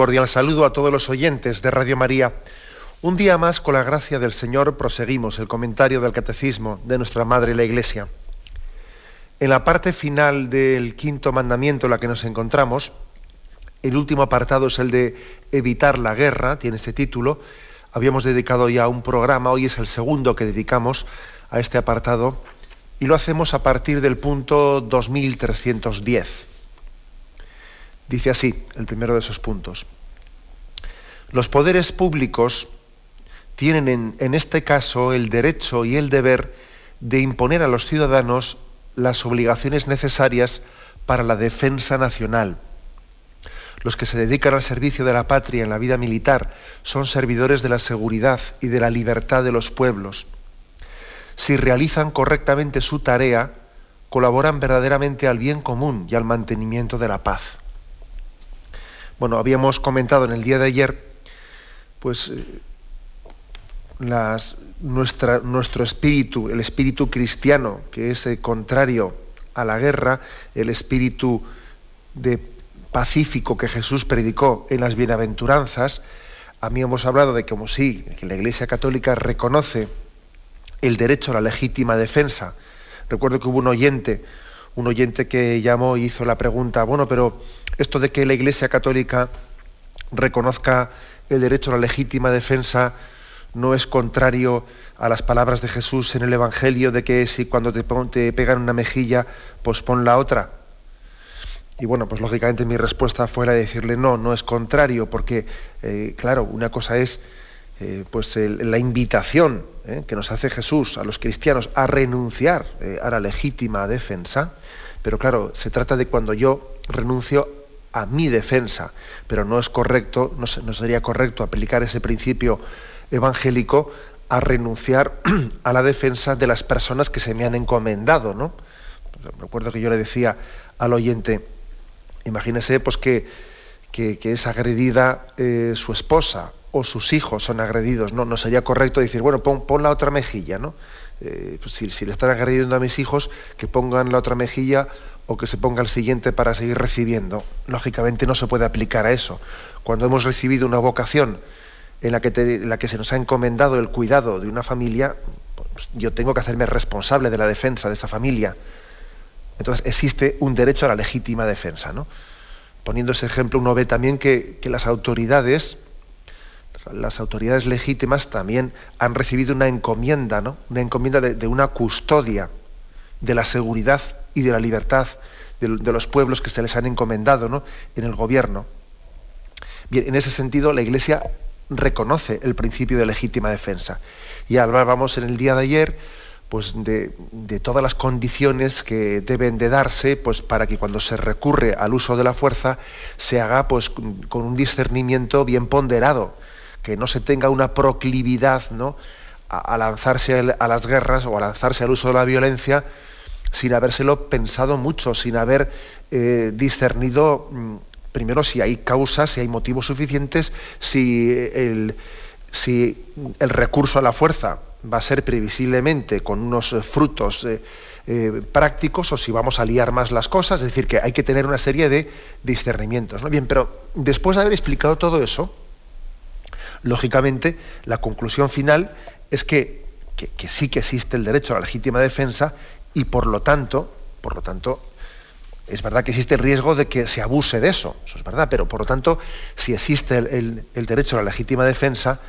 Cordial saludo a todos los oyentes de Radio María. Un día más, con la gracia del Señor, proseguimos el comentario del Catecismo de nuestra Madre la Iglesia. En la parte final del quinto mandamiento en la que nos encontramos, el último apartado es el de evitar la guerra, tiene este título. Habíamos dedicado ya un programa, hoy es el segundo que dedicamos a este apartado, y lo hacemos a partir del punto 2310. Dice así, el primero de esos puntos. Los poderes públicos tienen en, este caso el derecho y el deber de imponer a los ciudadanos las obligaciones necesarias para la defensa nacional. Los que se dedican al servicio de la patria en la vida militar son servidores de la seguridad y de la libertad de los pueblos. Si realizan correctamente su tarea, colaboran verdaderamente al bien común y al mantenimiento de la paz. Bueno, habíamos comentado en el día de ayer, pues eh, las, nuestro espíritu, el espíritu cristiano, que es eh, contrario a la guerra, el espíritu de pacífico que Jesús predicó en las bienaventuranzas, a mí hemos hablado de como sí, que la Iglesia Católica reconoce el derecho a la legítima defensa. Recuerdo que hubo un oyente, un oyente que llamó y hizo la pregunta, bueno, pero esto de que la Iglesia Católica reconozca el derecho a la legítima defensa no es contrario a las palabras de Jesús en el Evangelio de que si cuando te, te pegan una mejilla, pues pon la otra. Y bueno, pues lógicamente mi respuesta fue la de decirle no, no es contrario, porque eh, claro, una cosa es eh, pues la invitación eh, que nos hace Jesús a los cristianos a renunciar eh, a la legítima defensa, pero claro, se trata de cuando yo renuncio a mi defensa, pero no es correcto, no, sería correcto aplicar ese principio evangélico a renunciar a la defensa de las personas que se me han encomendado, ¿no? Recuerdo que yo le decía al oyente, imagínese pues que, que, que es agredida su esposa o sus hijos son agredidos, ¿no? No sería correcto decir, bueno, pon, pon la otra mejilla, ¿no? Eh, pues si, le están agrediendo a mis hijos, que pongan la otra mejilla o que se ponga el siguiente para seguir recibiendo. Lógicamente no se puede aplicar a eso. Cuando hemos recibido una vocación en la que, la que se nos ha encomendado el cuidado de una familia, pues yo tengo que hacerme responsable de la defensa de esa familia. Entonces existe un derecho a la legítima defensa. ¿no? Poniendo ese ejemplo, uno ve también que, que las autoridades, las autoridades legítimas también han recibido una encomienda, ¿no? una encomienda de, una custodia de la seguridad y de la libertad de, de, los pueblos que se les han encomendado ¿no? en el gobierno. Bien, en ese sentido, la Iglesia reconoce el principio de legítima defensa. Y hablábamos en el día de ayer pues de, de, todas las condiciones que deben de darse pues para que cuando se recurre al uso de la fuerza se haga pues con un discernimiento bien ponderado, que no se tenga una proclividad ¿no? a, lanzarse a las guerras o a lanzarse al uso de la violencia sin habérselo pensado mucho, sin haber eh, discernido mm, primero si hay causas, si hay motivos suficientes, si el, si el recurso a la fuerza va a ser previsiblemente con unos frutos eh, eh, prácticos o si vamos a liar más las cosas, es decir, que hay que tener una serie de discernimientos. ¿no? Bien, pero después de haber explicado todo eso, lógicamente la conclusión final es que, sí que existe el derecho a la legítima defensa y por lo tanto, por lo tanto, es verdad que existe el riesgo de que se abuse de eso, eso es verdad, pero por lo tanto, si existe el derecho a la legítima defensa,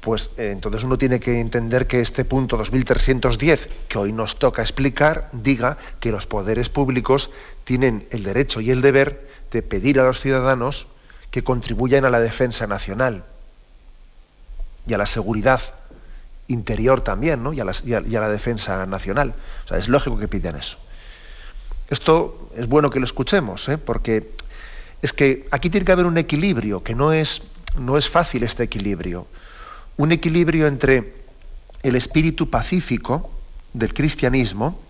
pues eh, entonces uno tiene que entender que este punto 2310, que hoy nos toca explicar, diga que los poderes públicos tienen el derecho y el deber de pedir a los ciudadanos que contribuyan a la defensa nacional y a la seguridad interior también, ¿no? y, a la, defensa nacional. O sea, es lógico que pidan eso. Esto es bueno que lo escuchemos, ¿eh? porque es que aquí tiene que haber un equilibrio, que no es, no es fácil este equilibrio. Un equilibrio entre el espíritu pacífico del cristianismo,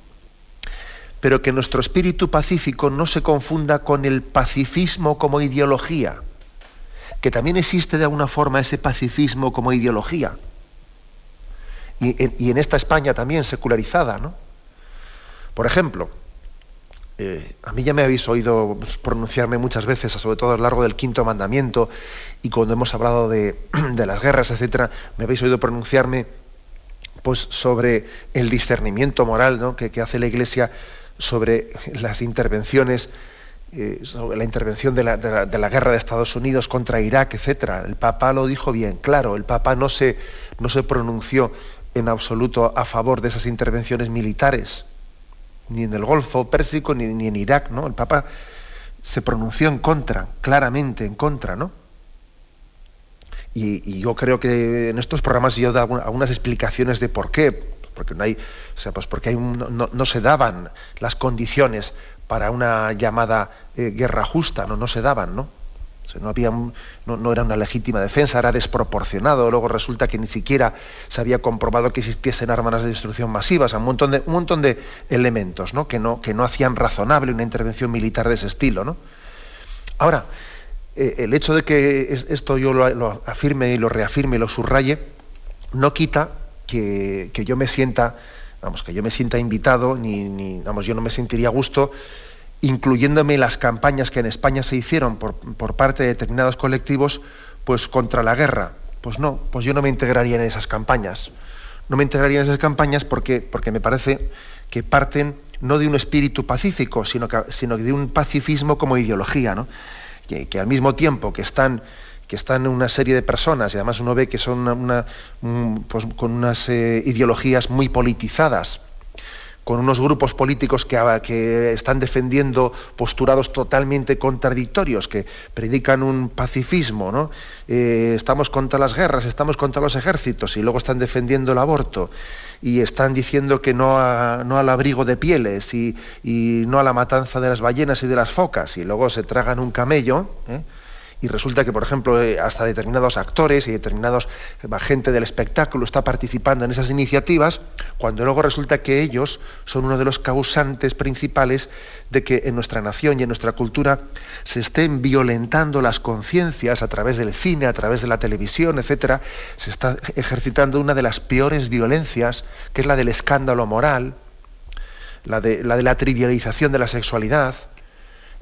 pero que nuestro espíritu pacífico no se confunda con el pacifismo como ideología, que también existe de alguna forma ese pacifismo como ideología. Y, en esta España también secularizada, ¿no? Por ejemplo, eh, a mí ya me habéis oído pronunciarme muchas veces, sobre todo a lo largo del quinto mandamiento, y cuando hemos hablado de, las guerras, etcétera, me habéis oído pronunciarme pues, sobre el discernimiento moral que, hace la Iglesia sobre las intervenciones, eh, sobre la intervención de la, guerra de Estados Unidos contra Irak, etcétera. El Papa lo dijo bien, claro, el Papa no se, no se pronunció en absoluto a favor de esas intervenciones militares ni en el Golfo Pérsico, ni, en Irak, ¿no? El Papa se pronunció en contra, claramente en contra, ¿no? Y, yo creo que en estos programas yo he dado algunas explicaciones de por qué, porque no hay, o sea, pues porque hay no, se daban las condiciones para una llamada eh, guerra justa, no, se daban, ¿no? no, había no, era una legítima defensa, era desproporcionado. Luego resulta que ni siquiera se había comprobado que existiesen armas de destrucción masivas, un montón de, un montón de elementos ¿no? Que, no, que no hacían razonable una intervención militar de ese estilo. ¿no? Ahora, eh, el hecho de que esto yo lo, afirme y lo reafirme y lo subraye, no quita que, yo me sienta, vamos, que yo me sienta invitado, ni, vamos, yo no me sentiría a gusto incluyéndome las campañas que en España se hicieron por, parte de determinados colectivos, pues contra la guerra. Pues no, pues yo no me integraría en esas campañas. No me integraría en esas campañas porque, porque me parece que parten no de un espíritu pacífico, sino, sino de un pacifismo como ideología, ¿no? que, al mismo tiempo que están que están una serie de personas, y además uno ve que son pues, con unas eh, ideologías muy politizadas, con unos grupos políticos que, que, están defendiendo posturados totalmente contradictorios, que predican un pacifismo, ¿no? Eh, estamos contra las guerras, estamos contra los ejércitos, y luego están defendiendo el aborto, y están diciendo que no, al abrigo de pieles, y, y, no a la matanza de las ballenas y de las focas, y luego se tragan un camello, ¿eh? Y resulta que, por ejemplo, eh, hasta determinados actores y determinados eh, gente del espectáculo está participando en esas iniciativas, cuando luego resulta que ellos son uno de los causantes principales de que en nuestra nación y en nuestra cultura se estén violentando las conciencias a través del cine, a través de la televisión, etcétera, se está ejercitando una de las peores violencias, que es la del escándalo moral, la de la, de la trivialización de la sexualidad,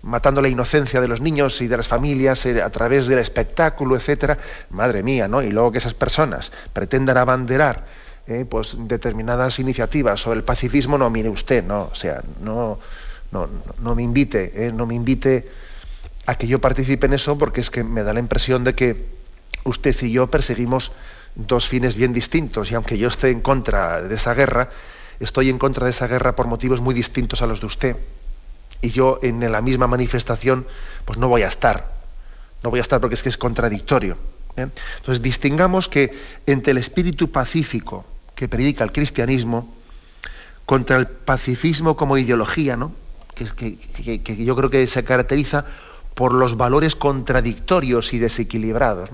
matando la inocencia de los niños y de las familias eh, a través del espectáculo, etcétera, madre mía, ¿no? Y luego que esas personas pretendan abanderar eh, pues determinadas iniciativas sobre el pacifismo, no, mire usted, no, o sea, no, no, no me invite, eh, no me invite a que yo participe en eso, porque es que me da la impresión de que usted y yo perseguimos dos fines bien distintos, y aunque yo esté en contra de esa guerra, estoy en contra de esa guerra por motivos muy distintos a los de usted y yo en la misma manifestación pues no voy a estar. No voy a estar porque es que es contradictorio. ¿eh? Entonces distingamos que entre el espíritu pacífico que predica el cristianismo contra el pacifismo como ideología, ¿no? que, que, yo creo que se caracteriza por los valores contradictorios y desequilibrados.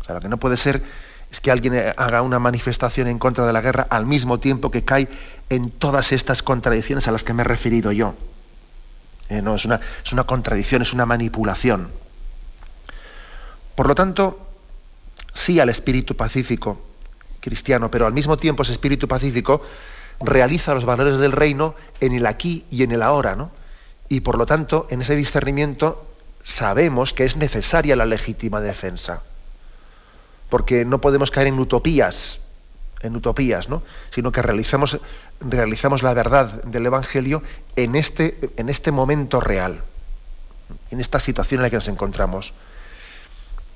O sea, lo que no puede ser es que alguien haga una manifestación en contra de la guerra al mismo tiempo que cae en todas estas contradicciones a las que me he referido yo. Eh, no, es una, es una contradicción, es una manipulación. Por lo tanto, sí al espíritu pacífico cristiano, pero al mismo tiempo ese espíritu pacífico realiza los valores del reino en el aquí y en el ahora, ¿no? Y por lo tanto, en ese discernimiento sabemos que es necesaria la legítima defensa. Porque no podemos caer en utopías, en utopías, ¿no? sino que realizamos, realizamos la verdad del Evangelio en este, en este momento real, en esta situación en la que nos encontramos.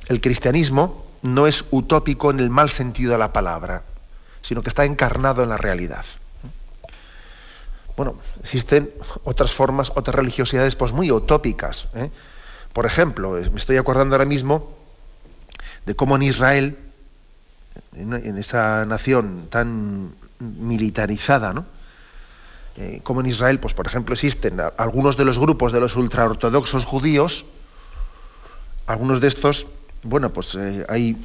El cristianismo no es utópico en el mal sentido de la palabra, sino que está encarnado en la realidad. Bueno, existen otras formas, otras religiosidades pues muy utópicas. ¿eh? Por ejemplo, me estoy acordando ahora mismo de cómo en Israel en, esa nación tan militarizada, ¿no? Eh, como en Israel, pues por ejemplo, existen algunos de los grupos de los ultraortodoxos judíos, algunos de estos, bueno, pues eh, hay,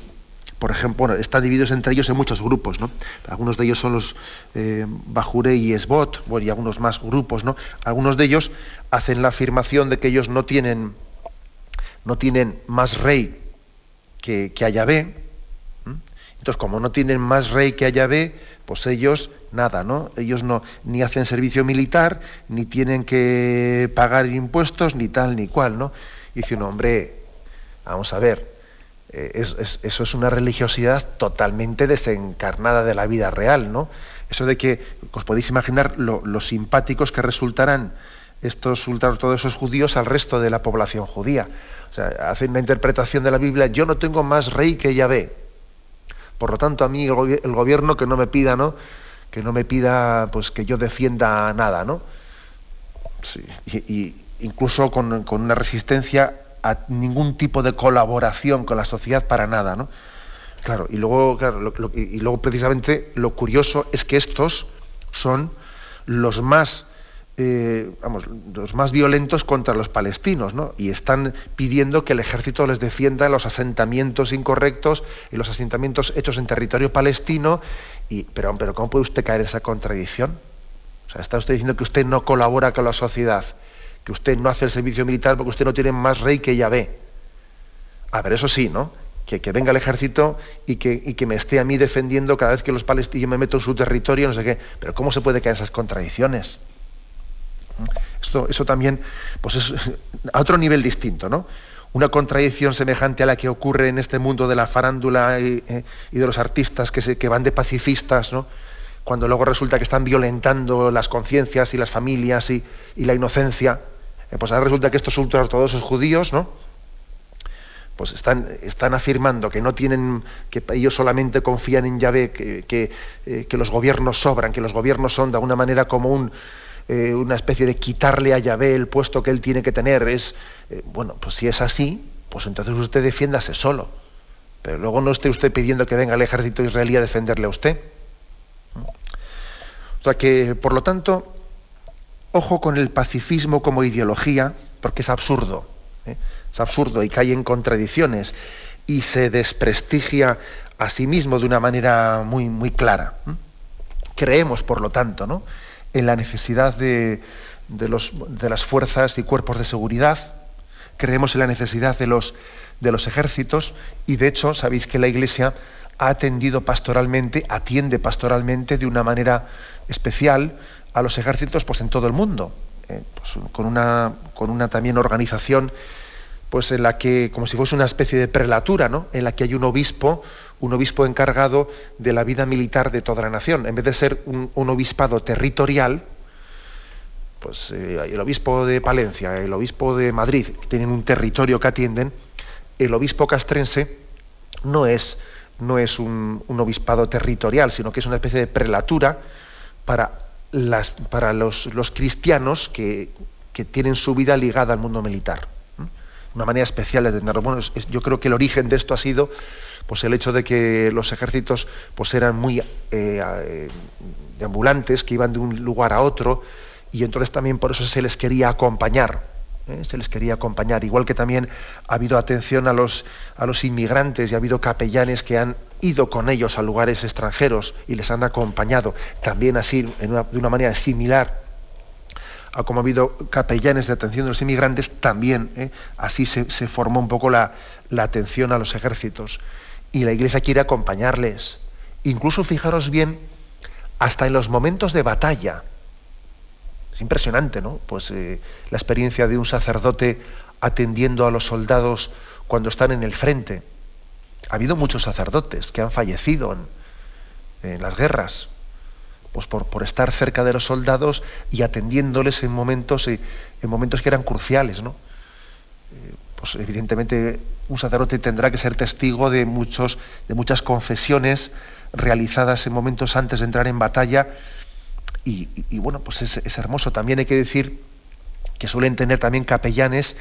por ejemplo, están divididos entre ellos en muchos grupos, ¿no? Algunos de ellos son los eh, Bajure y Esbot, bueno, y algunos más grupos, ¿no? Algunos de ellos hacen la afirmación de que ellos no tienen, no tienen más rey que, que. Entonces, como no tienen más rey que a Yahvé, pues ellos nada, ¿no? Ellos no ni hacen servicio militar, ni tienen que pagar impuestos, ni tal ni cual, ¿no? Y dice un hombre, vamos a ver, eh, eso es una religiosidad totalmente desencarnada de la vida real, ¿no? Eso de que os podéis imaginar lo, simpáticos que resultarán estos todos esos judíos al resto de la población judía. O sea, hacen una interpretación de la Biblia, yo no tengo más rey que Yahvé. Por lo tanto, a mí el, gobierno que no me pida, ¿no? Que no me pida, pues, que yo defienda nada, ¿no? Y, incluso con, con, una resistencia a ningún tipo de colaboración con la sociedad para nada, ¿no? Claro, y luego, claro, y luego precisamente lo curioso es que estos son los más eh, vamos, los más violentos contra los palestinos, ¿no? Y están pidiendo que el ejército les defienda los asentamientos incorrectos y los asentamientos hechos en territorio palestino. Y, pero, pero ¿cómo puede usted caer esa contradicción? O sea, está usted diciendo que usted no colabora con la sociedad, que usted no hace el servicio militar porque usted no tiene más rey que Yahvé. A ver, eso sí, ¿no? Que, que, venga el ejército y que, y que, me esté a mí defendiendo cada vez que los palestinos me meto en su territorio, no sé qué. Pero ¿cómo se puede caer esas contradicciones? Esto, eso también pues es a otro nivel distinto, ¿no? Una contradicción semejante a la que ocurre en este mundo de la farándula y, eh, de los artistas que, se, que van de pacifistas, ¿no? cuando luego resulta que están violentando las conciencias y las familias y, la inocencia, eh, pues ahora resulta que estos ultraortodoxos judíos, ¿no? pues están, están afirmando que no tienen, que ellos solamente confían en Yahvé, que, que, eh, los gobiernos sobran, que los gobiernos son de alguna manera como un, eh, una especie de quitarle a Yahvé el puesto que él tiene que tener. Es, eh, bueno, pues si es así, pues entonces usted defiéndase solo. Pero luego no esté usted pidiendo que venga el ejército israelí a defenderle a usted. O sea que, por lo tanto, ojo con el pacifismo como ideología, porque es absurdo. ¿eh? Es absurdo y cae en contradicciones y se desprestigia a sí mismo de una manera muy, muy clara. Creemos, por lo tanto, ¿no? En la necesidad de, los, de, las fuerzas y cuerpos de seguridad, creemos en la necesidad de los, de los ejércitos y de hecho sabéis que la Iglesia ha atendido pastoralmente, atiende pastoralmente de una manera especial a los ejércitos pues, en todo el mundo, eh, pues, con, una, con una también organización pues en la que, como si fuese una especie de prelatura, ¿no? en la que hay un obispo, un obispo encargado de la vida militar de toda la nación. En vez de ser un, obispado territorial, pues eh, el obispo de Palencia, el obispo de Madrid, que tienen un territorio que atienden, el obispo castrense no es, no es un, obispado territorial, sino que es una especie de prelatura para, las, para los, los cristianos que, que tienen su vida ligada al mundo militar una manera especial de entenderlo. Bueno, yo creo que el origen de esto ha sido pues el hecho de que los ejércitos pues eran muy eh, ambulantes, que iban de un lugar a otro, y entonces también por eso se les quería acompañar. ¿eh? Se les quería acompañar. Igual que también ha habido atención a los, a los inmigrantes y ha habido capellanes que han ido con ellos a lugares extranjeros y les han acompañado. También así, de una manera similar como ha habido capellanes de atención de los inmigrantes, también ¿eh? así se, formó un poco la, atención a los ejércitos. Y la Iglesia quiere acompañarles. Incluso fijaros bien, hasta en los momentos de batalla. Es impresionante, ¿no? Pues eh, la experiencia de un sacerdote atendiendo a los soldados cuando están en el frente. Ha habido muchos sacerdotes que han fallecido en las guerras pues por, estar cerca de los soldados y atendiéndoles en momentos, eh, en momentos que eran cruciales, ¿no? Eh, pues evidentemente un sacerdote tendrá que ser testigo de, muchos, de muchas confesiones realizadas en momentos antes de entrar en batalla y, bueno, pues es, hermoso. También hay que decir que suelen tener también capellanes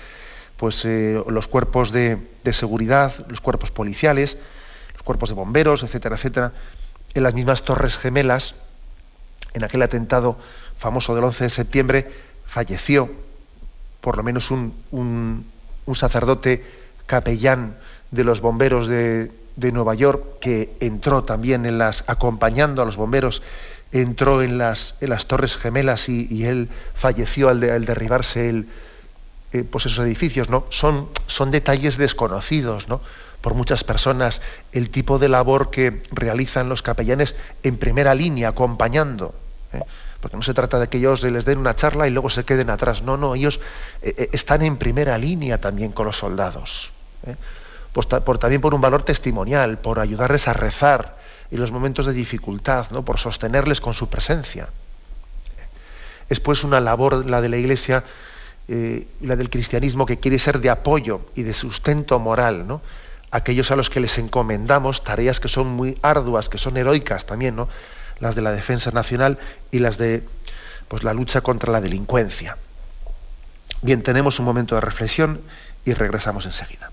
pues eh, los cuerpos de, seguridad, los cuerpos policiales, los cuerpos de bomberos, etcétera, etcétera, en las mismas torres gemelas, en aquel atentado famoso del 11 de septiembre, falleció por lo menos un, sacerdote capellán de los bomberos de, Nueva York, que entró también en las, acompañando a los bomberos, entró en las, en las Torres Gemelas y, él falleció al, derribarse el, eh, pues esos edificios, ¿no? Son, son detalles desconocidos, ¿no? por muchas personas el tipo de labor que realizan los capellanes en primera línea, acompañando. ¿eh? Porque no se trata de que ellos les den una charla y luego se queden atrás. No, no, ellos eh, están en primera línea también con los soldados. Pues por, también por un valor testimonial, por ayudarles a rezar en los momentos de dificultad, ¿no? por sostenerles con su presencia. Es pues una labor, la de la Iglesia, la del cristianismo, que quiere ser de apoyo y de sustento moral, ¿no? aquellos a los que les encomendamos tareas que son muy arduas, que son heroicas también, ¿no? Las de la defensa nacional y las de pues, la lucha contra la delincuencia. Bien, tenemos un momento de reflexión y regresamos enseguida.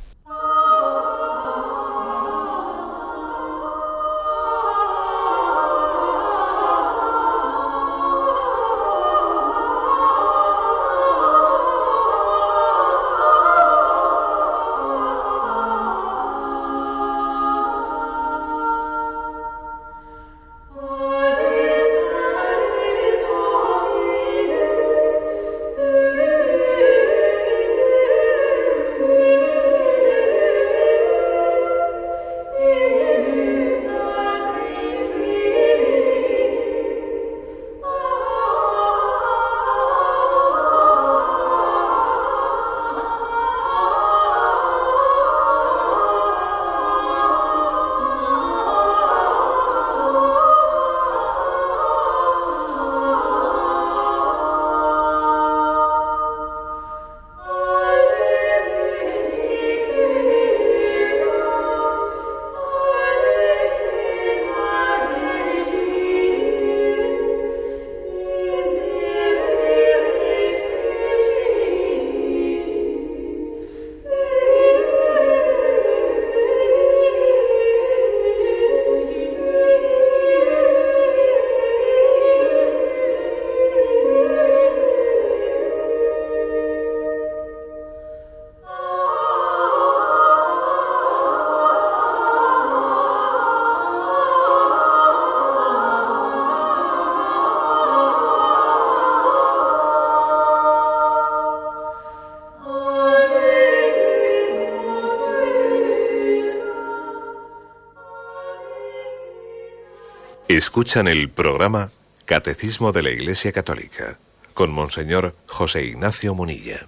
Escuchan el programa Catecismo de la Iglesia Católica con Monseñor José Ignacio Munilla.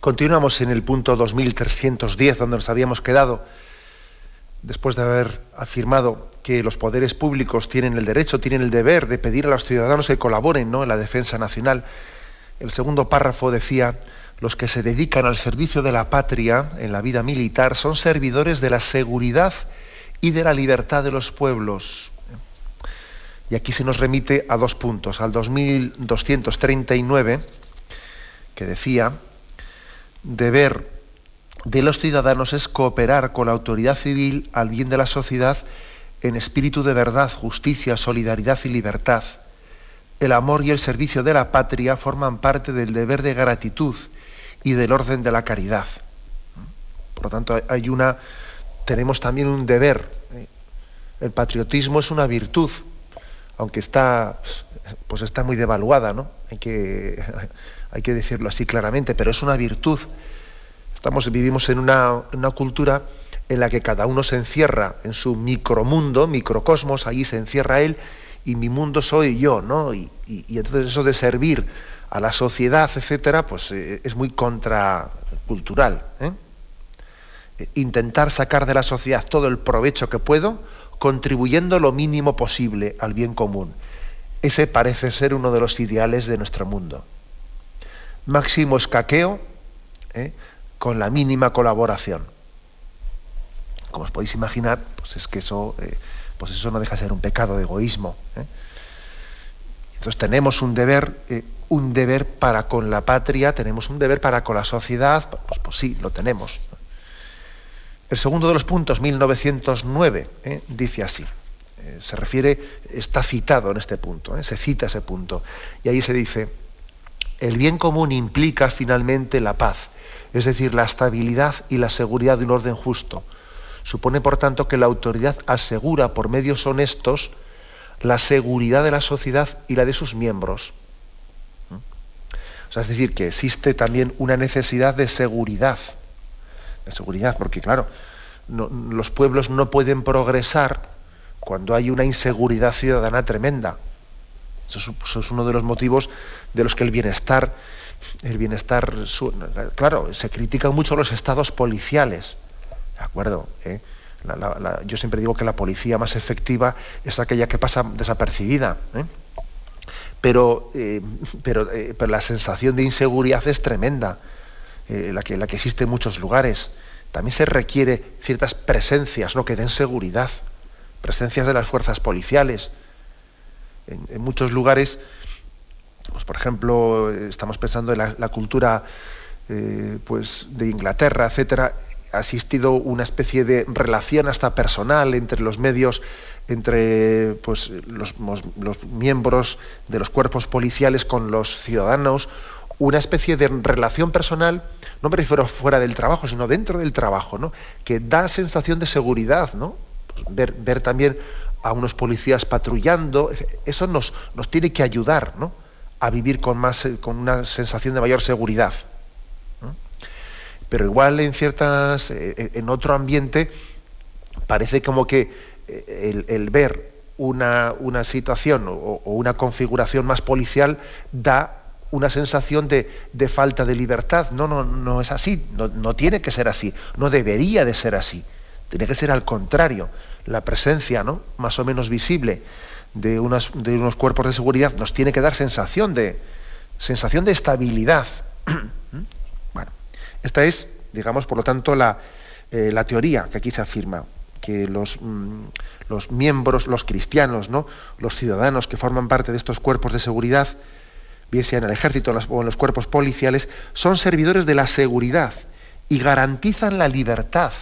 Continuamos en el punto 2310 donde nos habíamos quedado después de haber afirmado que los poderes públicos tienen el derecho, tienen el deber de pedir a los ciudadanos que colaboren ¿no? en la defensa nacional. El segundo párrafo decía, los que se dedican al servicio de la patria en la vida militar son servidores de la seguridad y de la libertad de los pueblos. Y aquí se nos remite a dos puntos, al 2239, que decía, deber de los ciudadanos es cooperar con la autoridad civil al bien de la sociedad en espíritu de verdad, justicia, solidaridad y libertad. El amor y el servicio de la patria forman parte del deber de gratitud y del orden de la caridad. Por lo tanto, hay una, tenemos también un deber. El patriotismo es una virtud, aunque está, pues está muy devaluada, ¿no? Hay que, hay que decirlo así claramente, pero es una virtud. Estamos, vivimos en una, cultura en la que cada uno se encierra en su micromundo, microcosmos, ahí se encierra él y mi mundo soy yo, ¿no? Y, entonces eso de servir a la sociedad, etcétera, pues eh, es muy contracultural. ¿eh? Intentar sacar de la sociedad todo el provecho que puedo, contribuyendo lo mínimo posible al bien común. Ese parece ser uno de los ideales de nuestro mundo. Máximo escaqueo ¿eh? con la mínima colaboración. Como os podéis imaginar, pues es que eso, eh, pues eso no deja de ser un pecado de egoísmo. ¿eh? Entonces tenemos un deber, un deber para con la patria, tenemos un deber para con la sociedad, pues, pues sí, lo tenemos. El segundo de los puntos, 1909, ¿eh? dice así. Eh, se refiere, está citado en este punto, ¿eh? se cita ese punto. Y ahí se dice, el bien común implica finalmente la paz, es decir, la estabilidad y la seguridad de un orden justo. Supone, por tanto, que la autoridad asegura por medios honestos la seguridad de la sociedad y la de sus miembros. ¿Mm? O sea, es decir, que existe también una necesidad de seguridad. De seguridad, porque claro, los pueblos no pueden progresar cuando hay una inseguridad ciudadana tremenda. Eso es, uno de los motivos de los que el bienestar, el bienestar, claro, se critican mucho los estados policiales, ¿de acuerdo? ¿Eh? yo siempre digo que la policía más efectiva es aquella que pasa desapercibida. ¿eh? Pero, eh, pero, pero, la sensación de inseguridad es tremenda, la, que, la que existe en muchos lugares. También se requiere ciertas presencias ¿no? que den seguridad, presencias de las fuerzas policiales, en, muchos lugares, pues por ejemplo, estamos pensando en la, cultura eh, pues de Inglaterra, etcétera, ha existido una especie de relación hasta personal entre los medios, entre pues, los, los, miembros de los cuerpos policiales con los ciudadanos, una especie de relación personal, no me refiero fuera del trabajo, sino dentro del trabajo, ¿no? que da sensación de seguridad, ¿no? Pues ver, también a unos policías patrullando, eso nos, nos tiene que ayudar a vivir con, más, eh, con una sensación de mayor seguridad. Pero igual en ciertas, eh, eh, en otro ambiente, parece como que el, ver una, una situación o, una configuración más policial da una sensación de, de, falta de libertad. No, no, no es así, no, no tiene que ser así, no debería de ser así. Tiene que ser al contrario la presencia ¿no? más o menos visible de, unas, de unos cuerpos de seguridad nos tiene que dar sensación de, sensación de estabilidad. bueno, esta es, digamos, por lo tanto, la, eh, la teoría que aquí se afirma, que los, mm, los miembros, los cristianos, ¿no? los ciudadanos que forman parte de estos cuerpos de seguridad, bien sea en el ejército o en los cuerpos policiales, son servidores de la seguridad y garantizan la libertad.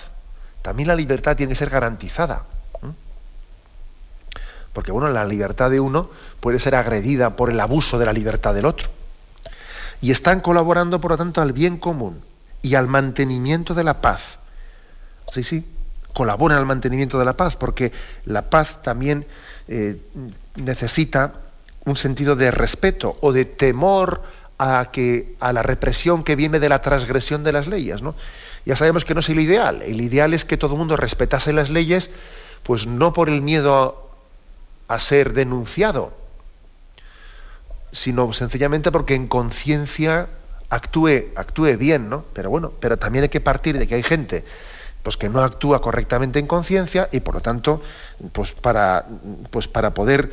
También la libertad tiene que ser garantizada. Porque bueno, la libertad de uno puede ser agredida por el abuso de la libertad del otro. Y están colaborando, por lo tanto, al bien común y al mantenimiento de la paz. Sí, sí, colaboran al mantenimiento de la paz, porque la paz también eh, necesita un sentido de respeto o de temor a, que, a la represión que viene de la transgresión de las leyes. ¿no? Ya sabemos que no es el ideal. El ideal es que todo el mundo respetase las leyes, pues no por el miedo a ser denunciado, sino sencillamente porque en conciencia actúe, actúe bien, ¿no? Pero bueno, pero también hay que partir de que hay gente pues que no actúa correctamente en conciencia y por lo tanto, pues para, pues para poder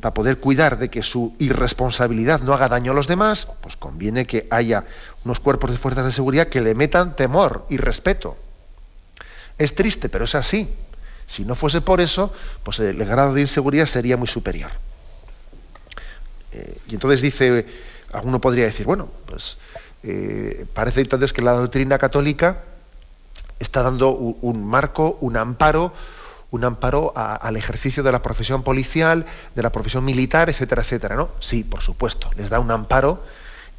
para poder cuidar de que su irresponsabilidad no haga daño a los demás, pues conviene que haya unos cuerpos de fuerzas de seguridad que le metan temor y respeto. Es triste, pero es así. Si no fuese por eso, pues el grado de inseguridad sería muy superior. Eh, y entonces dice, alguno podría decir, bueno, pues eh, parece entonces que la doctrina católica está dando un, marco, un amparo, un amparo al ejercicio de la profesión policial, de la profesión militar, etcétera, etcétera, ¿no? Sí, por supuesto, les da un amparo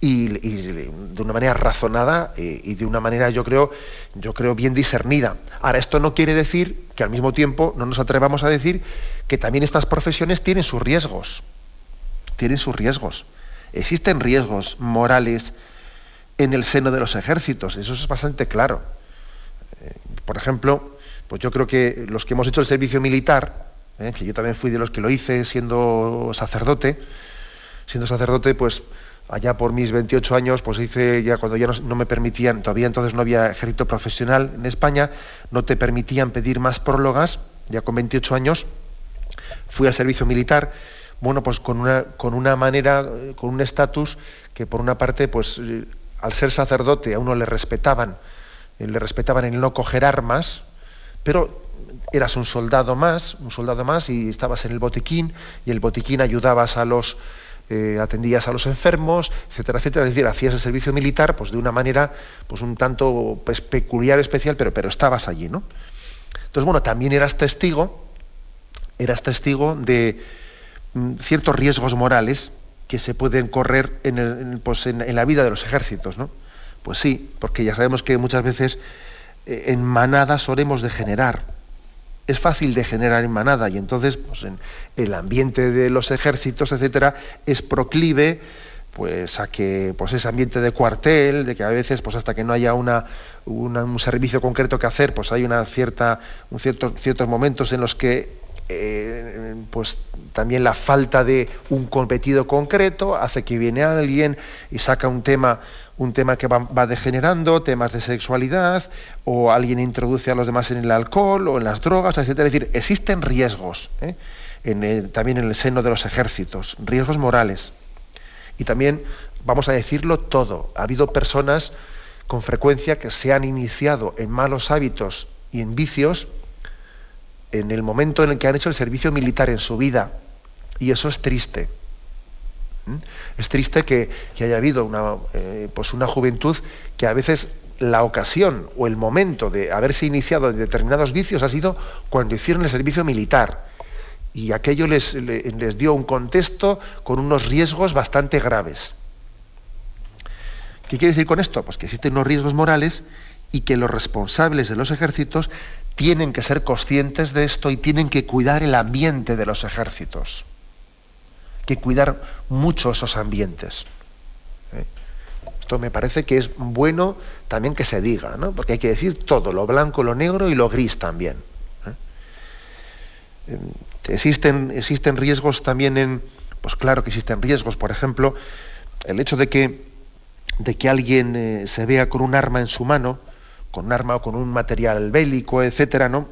y, de una manera razonada eh, y de una manera yo creo yo creo bien discernida. Ahora esto no quiere decir que al mismo tiempo no nos atrevamos a decir que también estas profesiones tienen sus riesgos tienen sus riesgos. Existen riesgos morales en el seno de los ejércitos eso es bastante claro. Eh, por ejemplo pues yo creo que los que hemos hecho el servicio militar eh, que yo también fui de los que lo hice siendo sacerdote siendo sacerdote pues allá por mis 28 años, pues hice ya cuando ya no, me permitían, todavía entonces no había ejército profesional en España, no te permitían pedir más prólogas, ya con 28 años, fui al servicio militar, bueno, pues con una, con una manera, con un estatus que por una parte, pues eh, al ser sacerdote a uno le respetaban, eh, le respetaban en no coger armas, pero eras un soldado más, un soldado más y estabas en el botiquín y el botiquín ayudabas a los eh, atendías a los enfermos, etcétera, etcétera. Es decir, hacías el servicio militar pues, de una manera pues, un tanto pues, peculiar, especial, pero, pero estabas allí, ¿no? Entonces, bueno, también eras testigo, eras testigo de mm, ciertos riesgos morales que se pueden correr en, pues en, la vida de los ejércitos, ¿no? Pues sí, porque ya sabemos que muchas veces en manadas solemos degenerar. Es fácil degenerar en manada y entonces pues en el ambiente de los ejércitos, etcétera, es proclive pues a que pues ese ambiente de cuartel, de que a veces pues hasta que no haya una, un servicio concreto que hacer, pues hay una cierta un ciertos ciertos momentos en los que eh, pues también la falta de un competido concreto hace que viene alguien y saca un tema un tema que va, degenerando, temas de sexualidad, o alguien introduce a los demás en el alcohol o en las drogas, etc. Es decir, existen riesgos ¿eh? también en el seno de los ejércitos, riesgos morales. Y también, vamos a decirlo todo, ha habido personas con frecuencia que se han iniciado en malos hábitos y en vicios en el momento en el que han hecho el servicio militar en su vida. Y eso es triste. Es triste que, haya habido una, eh, pues una juventud que a veces la ocasión o el momento de haberse iniciado en determinados vicios ha sido cuando hicieron el servicio militar. Y aquello les, les dio un contexto con unos riesgos bastante graves. ¿Qué quiere decir con esto? Pues que existen unos riesgos morales y que los responsables de los ejércitos tienen que ser conscientes de esto y tienen que cuidar el ambiente de los ejércitos cuidar mucho esos ambientes. ¿eh? Esto me parece que es bueno también que se diga, ¿no? porque hay que decir todo, lo blanco, lo negro y lo gris también. ¿eh? Em, existen, existen riesgos también en, pues claro que existen riesgos, por ejemplo, el hecho de que, de que alguien eh, se vea con un arma en su mano, con un arma o con un material bélico, etcétera, ¿no?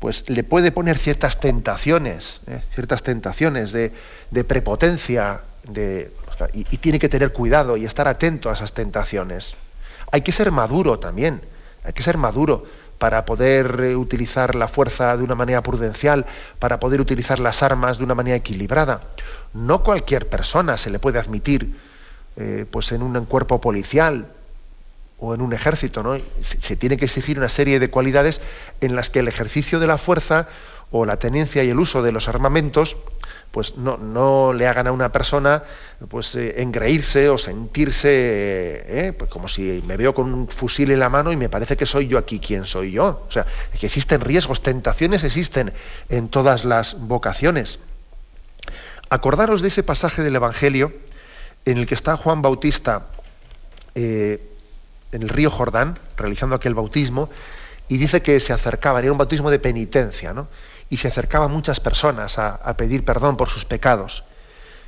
Pues le puede poner ciertas tentaciones, ¿eh? ciertas tentaciones de, prepotencia, y, tiene que tener cuidado y estar atento a esas tentaciones. Hay que ser maduro también, hay que ser maduro para poder eh, utilizar la fuerza de una manera prudencial, para poder utilizar las armas de una manera equilibrada. No cualquier persona se le puede admitir eh, pues en un cuerpo policial, o en un ejército, ¿no? Se, tiene que exigir una serie de cualidades en las que el ejercicio de la fuerza o la tenencia y el uso de los armamentos pues no, no le hagan a una persona pues eh, engreírse o sentirse eh, pues como si me veo con un fusil en la mano y me parece que soy yo aquí quien soy yo. O sea, que existen riesgos, tentaciones existen en todas las vocaciones. Acordaros de ese pasaje del Evangelio en el que está Juan Bautista eh, en el río Jordán, realizando aquel bautismo, y dice que se acercaban, era un bautismo de penitencia, ¿no? Y se acercaban muchas personas a, pedir perdón por sus pecados.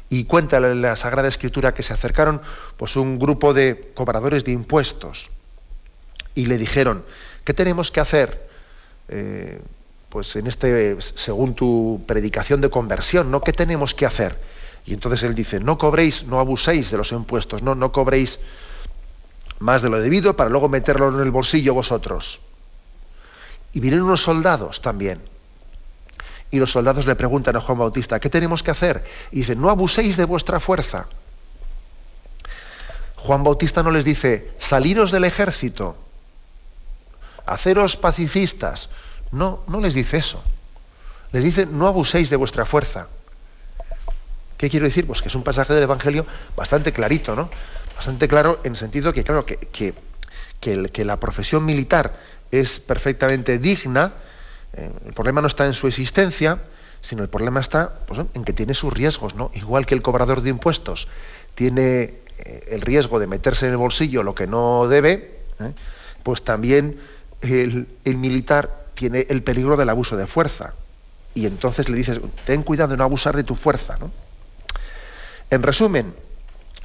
Y cuenta la, Sagrada Escritura que se acercaron pues, un grupo de cobradores de impuestos y le dijeron, ¿qué tenemos que hacer? Eh, pues en este, según tu predicación de conversión, ¿no? ¿Qué tenemos que hacer? Y entonces él dice, no cobréis, no abuséis de los impuestos, no, no cobréis más de lo debido para luego meterlo en el bolsillo vosotros. Y vienen unos soldados también. Y los soldados le preguntan a Juan Bautista, ¿qué tenemos que hacer? Y dicen, no abuséis de vuestra fuerza. Juan Bautista no les dice, saliros del ejército, haceros pacifistas. No, no les dice eso. Les dice, no abuséis de vuestra fuerza. ¿Qué quiero decir? Pues que es un pasaje del Evangelio bastante clarito, ¿no? Bastante claro en el sentido que, claro, que, que, la profesión militar es perfectamente digna, eh, el problema no está en su existencia, sino el problema está pues, en que tiene sus riesgos, ¿no? Igual que el cobrador de impuestos tiene eh, el riesgo de meterse en el bolsillo lo que no debe, ¿eh? pues también el, el, militar tiene el peligro del abuso de fuerza. Y entonces le dices, ten cuidado de no abusar de tu fuerza. ¿no? En resumen,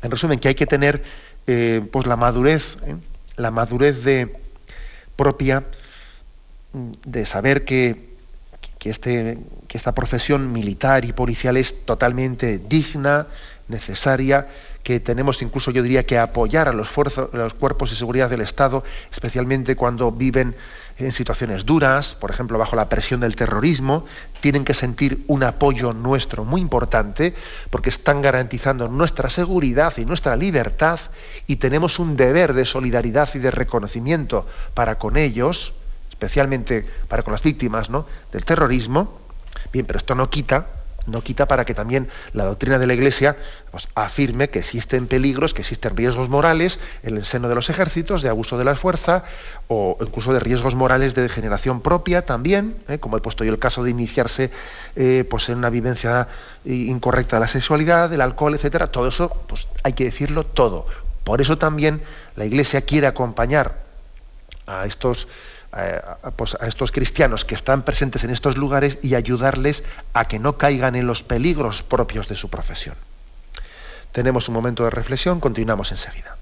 en resumen, que hay que tener eh, pues la madurez, ¿eh? la madurez de, propia mm, de saber que, este, que esta profesión militar y policial es totalmente digna, necesaria, que tenemos incluso, yo diría, que apoyar a los, a los cuerpos de seguridad del Estado, especialmente cuando viven en situaciones duras, por ejemplo, bajo la presión del terrorismo, tienen que sentir un apoyo nuestro muy importante porque están garantizando nuestra seguridad y nuestra libertad y tenemos un deber de solidaridad y de reconocimiento para con ellos, especialmente para con las víctimas ¿no? del terrorismo. Bien, pero esto no quita, no quita para que también la doctrina de la Iglesia pues, afirme que existen peligros, que existen riesgos morales en el seno de los ejércitos, de abuso de la fuerza, o incluso de riesgos morales de degeneración propia también, ¿eh? como he puesto yo el caso de iniciarse eh, pues, en una vivencia incorrecta de la sexualidad, del alcohol, etcétera. Todo eso, pues hay que decirlo todo. Por eso también la Iglesia quiere acompañar a estos pues, a estos cristianos que están presentes en estos lugares y ayudarles a que no caigan en los peligros propios de su profesión. Tenemos un momento de reflexión, continuamos enseguida.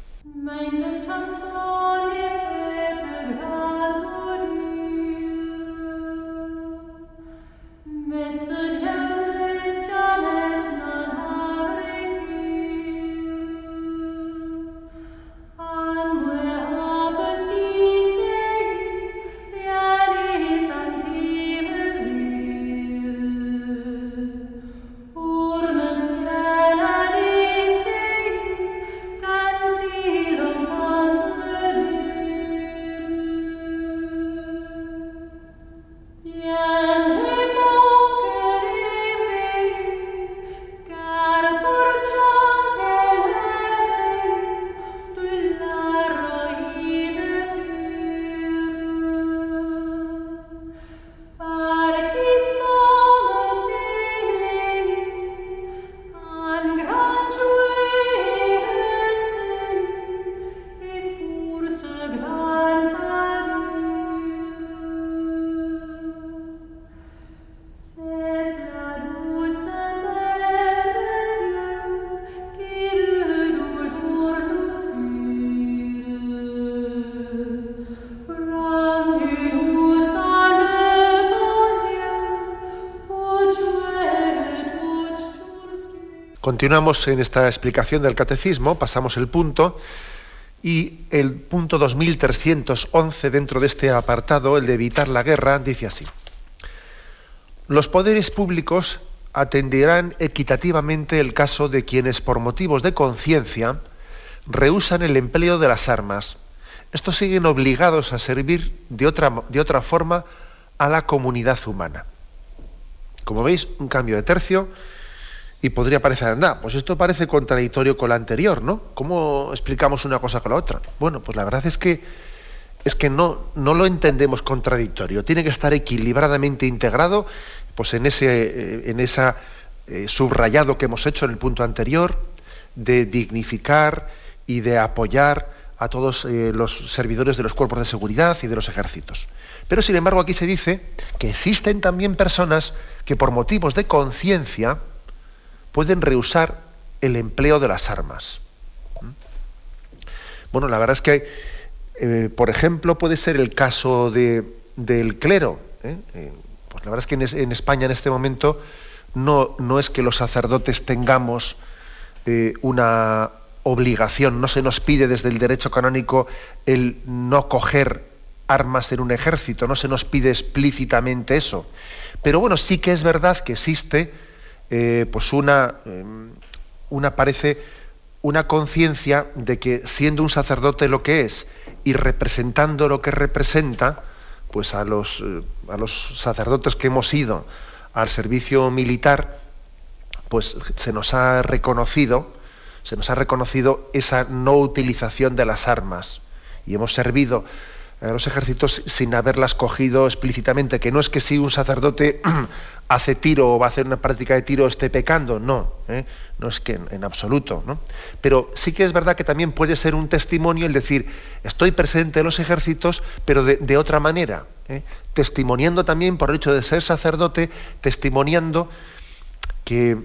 Continuamos en esta explicación del catecismo, pasamos el punto y el punto 2311 dentro de este apartado, el de evitar la guerra, dice así. Los poderes públicos atenderán equitativamente el caso de quienes por motivos de conciencia rehusan el empleo de las armas. Estos siguen obligados a servir de otra, de otra forma a la comunidad humana. Como veis, un cambio de tercio y podría parecer, anda, pues esto parece contradictorio con lo anterior, ¿no? ¿Cómo explicamos una cosa con la otra? Bueno, pues la verdad es que es que no, no lo entendemos contradictorio. Tiene que estar equilibradamente integrado, pues en ese, eh, en esa eh, subrayado que hemos hecho en el punto anterior, de dignificar y de apoyar a todos eh, los servidores de los cuerpos de seguridad y de los ejércitos. Pero sin embargo aquí se dice que existen también personas que por motivos de conciencia, pueden rehusar el empleo de las armas. ¿Mm? Bueno, la verdad es que, eh, por ejemplo, puede ser el caso del clero. ¿eh? Eh, pues la verdad es que en, España en este momento no, no, es que los sacerdotes tengamos una obligación, no se nos pide desde el derecho canónico el no coger armas en un ejército, no se nos pide explícitamente eso. Pero bueno, sí que es verdad que existe eh, pues una, em, una parece una conciencia de que siendo un sacerdote lo que es y representando lo que representa, pues a los, eh, a los sacerdotes que hemos ido al servicio militar, pues se nos ha reconocido, se nos ha reconocido esa no utilización de las armas. Y hemos servido a los ejércitos sin haberlas cogido explícitamente, que no es que si un sacerdote hace tiro o va a hacer una práctica de tiro esté pecando, no, ¿eh? no es que en, absoluto, ¿no? Pero sí que es verdad que también puede ser un testimonio el decir, estoy presente en los ejércitos, pero de, otra manera, ¿eh? testimoniando también por el hecho de ser sacerdote, testimoniando que,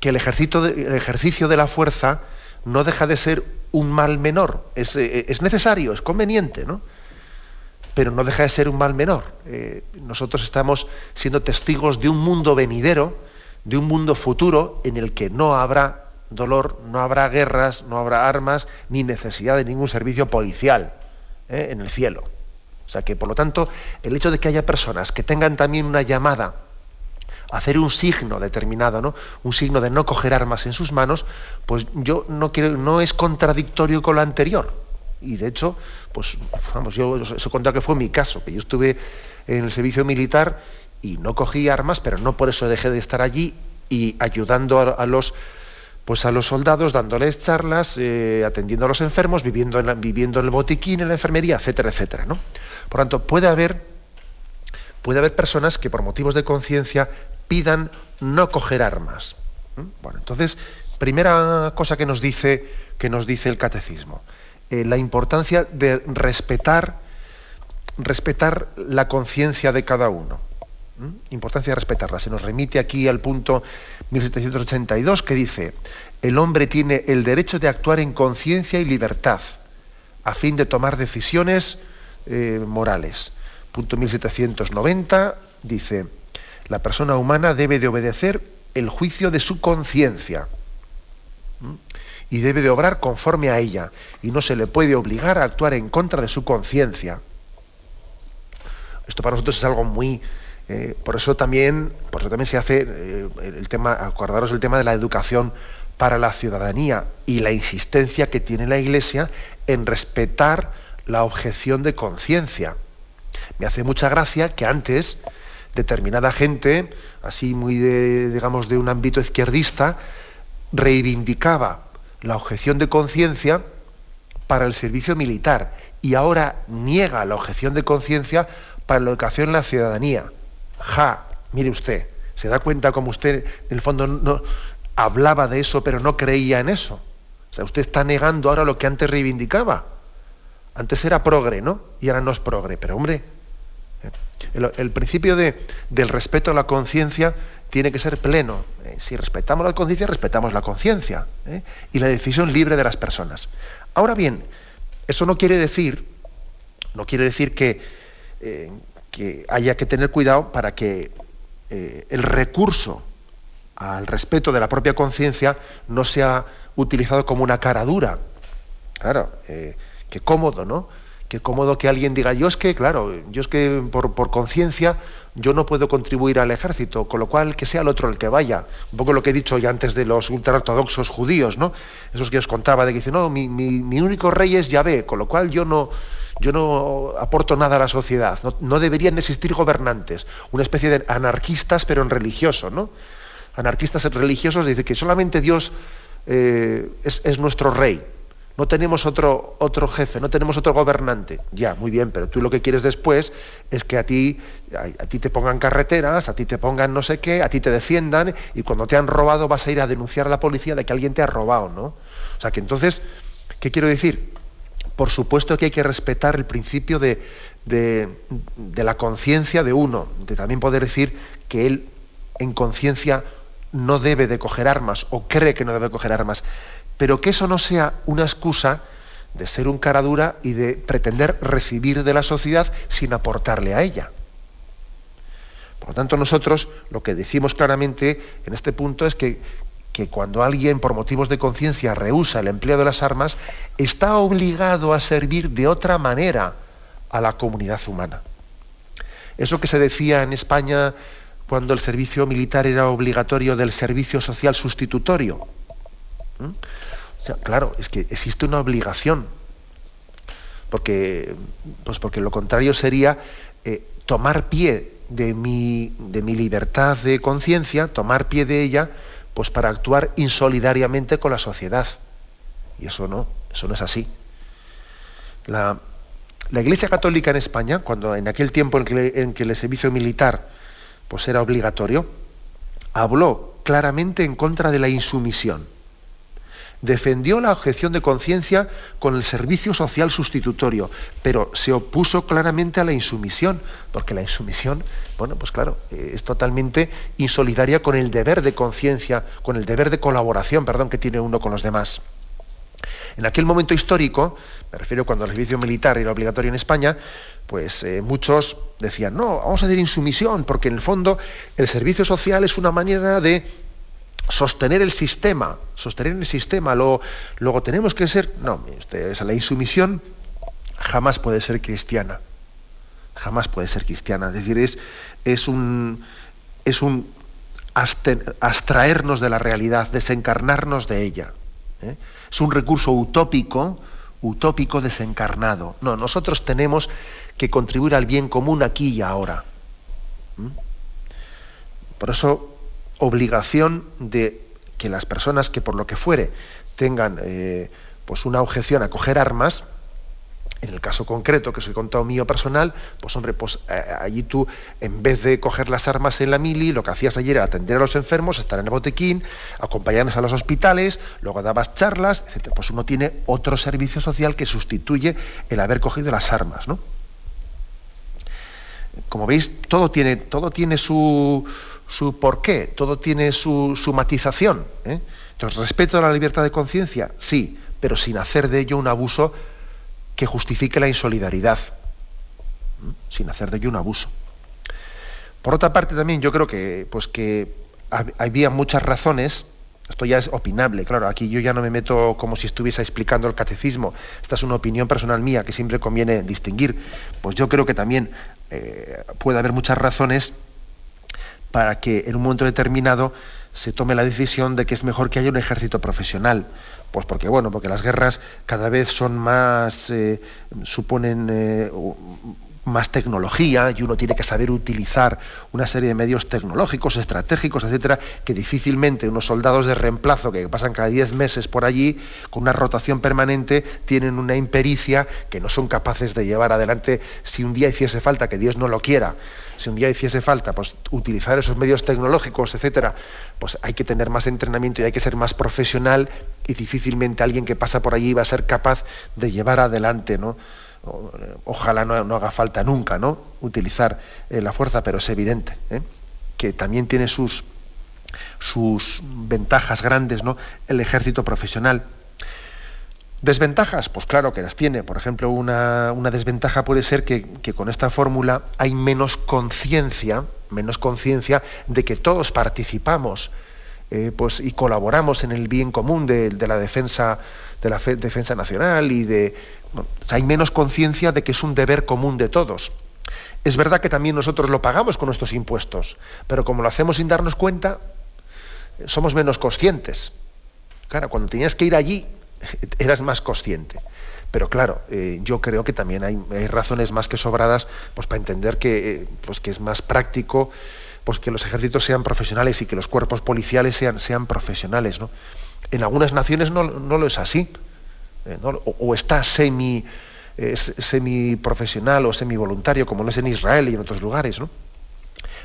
el, el ejercicio de la fuerza no deja de ser un mal menor, es, eh, es necesario, es conveniente, ¿no? Pero no deja de ser un mal menor. Eh, nosotros estamos siendo testigos de un mundo venidero, de un mundo futuro en el que no habrá dolor, no habrá guerras, no habrá armas, ni necesidad de ningún servicio policial eh, en el cielo. O sea que, por lo tanto, el hecho de que haya personas que tengan también una llamada a hacer un signo determinado, ¿no? un signo de no coger armas en sus manos, pues yo no quiero, no es contradictorio con lo anterior. Y de hecho, pues vamos, yo contado que fue mi caso, que yo estuve en el servicio militar y no cogí armas, pero no por eso dejé de estar allí y ayudando a, los pues a los soldados, dándoles charlas, eh, atendiendo a los enfermos, viviendo en, viviendo en el botiquín, en la enfermería, etcétera, etcétera. ¿no? Por tanto, puede haber, puede haber personas que por motivos de conciencia pidan no coger armas. Bueno, entonces, primera cosa que nos dice, que nos dice el catecismo, eh, la importancia de respetar, respetar la conciencia de cada uno. Importancia de respetarla. Se nos remite aquí al punto 1782 que dice, el hombre tiene el derecho de actuar en conciencia y libertad a fin de tomar decisiones eh, morales. Punto 1790 dice, la persona humana debe de obedecer el juicio de su conciencia y debe de obrar conforme a ella y no se le puede obligar a actuar en contra de su conciencia. Esto para nosotros es algo muy eh, por eso también por eso también se hace eh, el tema acordaros el tema de la educación para la ciudadanía y la insistencia que tiene la Iglesia en respetar la objeción de conciencia. Me hace mucha gracia que antes determinada gente, así muy de, digamos, de un ámbito izquierdista, reivindicaba la objeción de conciencia para el servicio militar y ahora niega la objeción de conciencia para la educación en la ciudadanía. Ja, mire usted, se da cuenta como usted en el fondo no hablaba de eso pero no creía en eso. O sea, usted está negando ahora lo que antes reivindicaba. Antes era progre, ¿no? Y ahora no es progre. Pero hombre, el, principio del respeto a la conciencia tiene que ser pleno. Eh, si respetamos la conciencia, respetamos la conciencia ¿eh? y la decisión libre de las personas. Ahora bien, eso no quiere decir, no quiere decir que, eh, que haya que tener cuidado para que el recurso al respeto de la propia conciencia no sea utilizado como una cara dura. Claro, qué cómodo, ¿no? Qué cómodo que alguien diga, yo es que, claro, yo es que por, conciencia yo no puedo contribuir al ejército, con lo cual que sea el otro el que vaya. Un poco lo que he dicho ya antes de los ultraortodoxos judíos, ¿no? Esos que os contaba, de que dicen, no, mi, único rey es Yahvé, con lo cual yo no, yo no aporto nada a la sociedad. No, deberían existir gobernantes, una especie de anarquistas, pero en religioso, ¿no? Anarquistas religiosos dicen que solamente Dios eh, es nuestro rey no tenemos otro, otro jefe, no tenemos otro gobernante. Ya, muy bien, pero tú lo que quieres después es que a ti, a, ti te pongan carreteras, a ti te pongan no sé qué, a ti te defiendan y cuando te han robado vas a ir a denunciar a la policía de que alguien te ha robado, ¿no? O sea que entonces, ¿qué quiero decir? Por supuesto que hay que respetar el principio de, de, de la conciencia de uno, de también poder decir que él en conciencia no debe de coger armas o cree que no debe coger armas pero que eso no sea una excusa de ser un cara dura y de pretender recibir de la sociedad sin aportarle a ella. Por lo tanto, nosotros lo que decimos claramente en este punto es que, que cuando alguien por motivos de conciencia rehúsa el empleo de las armas, está obligado a servir de otra manera a la comunidad humana. Eso que se decía en España cuando el servicio militar era obligatorio del servicio social sustitutorio claro, es que existe una obligación. Porque, pues porque lo contrario sería eh, tomar pie de mi, de mi libertad de conciencia, tomar pie de ella, pues para actuar insolidariamente con la sociedad. Y eso no, eso no es así. La, Iglesia Católica en España, cuando en aquel tiempo en que, en que el servicio militar pues era obligatorio, habló claramente en contra de la insumisión defendió la objeción de conciencia con el servicio social sustitutorio, pero se opuso claramente a la insumisión, porque la insumisión, bueno, pues claro, eh, es totalmente insolidaria con el deber de conciencia, con el deber de colaboración, perdón, que tiene uno con los demás. En aquel momento histórico, me refiero cuando el servicio militar era obligatorio en España, pues eh, muchos decían, no, vamos a hacer insumisión, porque en el fondo el servicio social es una manera de sostener el sistema, sostener el sistema, luego, luego tenemos que ser, no, la insumisión jamás puede ser cristiana, jamás puede ser cristiana, es decir, es, es un, es un abstraernos de la realidad, desencarnarnos de ella. ¿eh? Es un recurso utópico, utópico desencarnado. No, nosotros tenemos que contribuir al bien común aquí y ahora. Por eso obligación de que las personas que por lo que fuere tengan eh, pues una objeción a coger armas, en el caso concreto que os he contado mío personal, pues hombre, pues eh, allí tú, en vez de coger las armas en la mili, lo que hacías ayer era atender a los enfermos, estar en el botequín, acompañarnos a los hospitales, luego dabas charlas, etc. Pues uno tiene otro servicio social que sustituye el haber cogido las armas, ¿no? Como veis, todo tiene, todo tiene su, su porqué, todo tiene su, su matización. ¿eh? Entonces, respeto a la libertad de conciencia, sí, pero sin hacer de ello un abuso que justifique la insolidaridad, sin hacer de ello un abuso. Por otra parte, también yo creo que, pues que había muchas razones, esto ya es opinable, claro, aquí yo ya no me meto como si estuviese explicando el catecismo, esta es una opinión personal mía que siempre conviene distinguir, pues yo creo que también eh, puede haber muchas razones para que en un momento determinado se tome la decisión de que es mejor que haya un ejército profesional. Pues porque, bueno, porque las guerras cada vez son más, eh, suponen eh, más tecnología y uno tiene que saber utilizar una serie de medios tecnológicos, estratégicos, etcétera, que difícilmente unos soldados de reemplazo que pasan cada 10 meses por allí con una rotación permanente tienen una impericia que no son capaces de llevar adelante si un día hiciese falta, que Dios no lo quiera, si un día hiciese falta pues utilizar esos medios tecnológicos, etcétera, pues hay que tener más entrenamiento y hay que ser más profesional y difícilmente alguien que pasa por allí va a ser capaz de llevar adelante, ¿no? Ojalá no, haga falta nunca ¿no? utilizar eh, la fuerza, pero es evidente ¿eh? que también tiene sus, sus ventajas grandes ¿no? el ejército profesional. ¿Desventajas? Pues claro que las tiene. Por ejemplo, una, desventaja puede ser que, con esta fórmula hay menos conciencia, menos conciencia de que todos participamos eh, pues, y colaboramos en el bien común de la defensa de la defensa nacional y de hay menos conciencia de que es un deber común de todos. Es verdad que también nosotros lo pagamos con nuestros impuestos, pero como lo hacemos sin darnos cuenta, somos menos conscientes. Claro, cuando tenías que ir allí, eras más consciente. Pero claro, eh, yo creo que también hay, razones más que sobradas pues, para entender que, eh, pues, que es más práctico pues, que los ejércitos sean profesionales y que los cuerpos policiales sean, sean profesionales. ¿no? En algunas naciones no, no lo es así. Eh, o, está semi, semi profesional o semi voluntario, como lo es en Israel y en otros lugares. ¿no?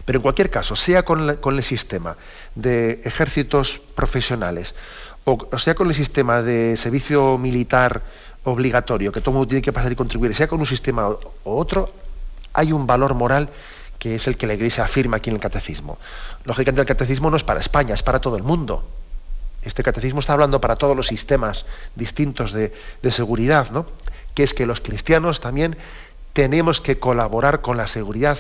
Pero en cualquier caso, sea con, el sistema de ejércitos profesionales o, sea con el sistema de servicio militar obligatorio, que todo mundo tiene que pasar y contribuir, sea con un sistema o otro, hay un valor moral que es el que la Iglesia afirma aquí en el catecismo. Lógicamente el catecismo no es para España, es para todo el mundo. Este catecismo está hablando para todos los sistemas distintos de, seguridad, ¿no? que es que los cristianos también tenemos que colaborar con la seguridad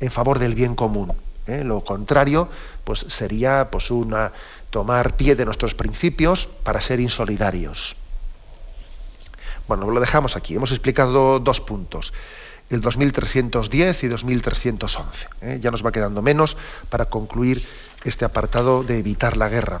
en favor del bien común. ¿eh? Lo contrario, pues sería pues una tomar pie de nuestros principios para ser insolidarios. Bueno, lo dejamos aquí. Hemos explicado dos puntos, el 2310 y 2311. ¿eh? Ya nos va quedando menos para concluir este apartado de evitar la guerra.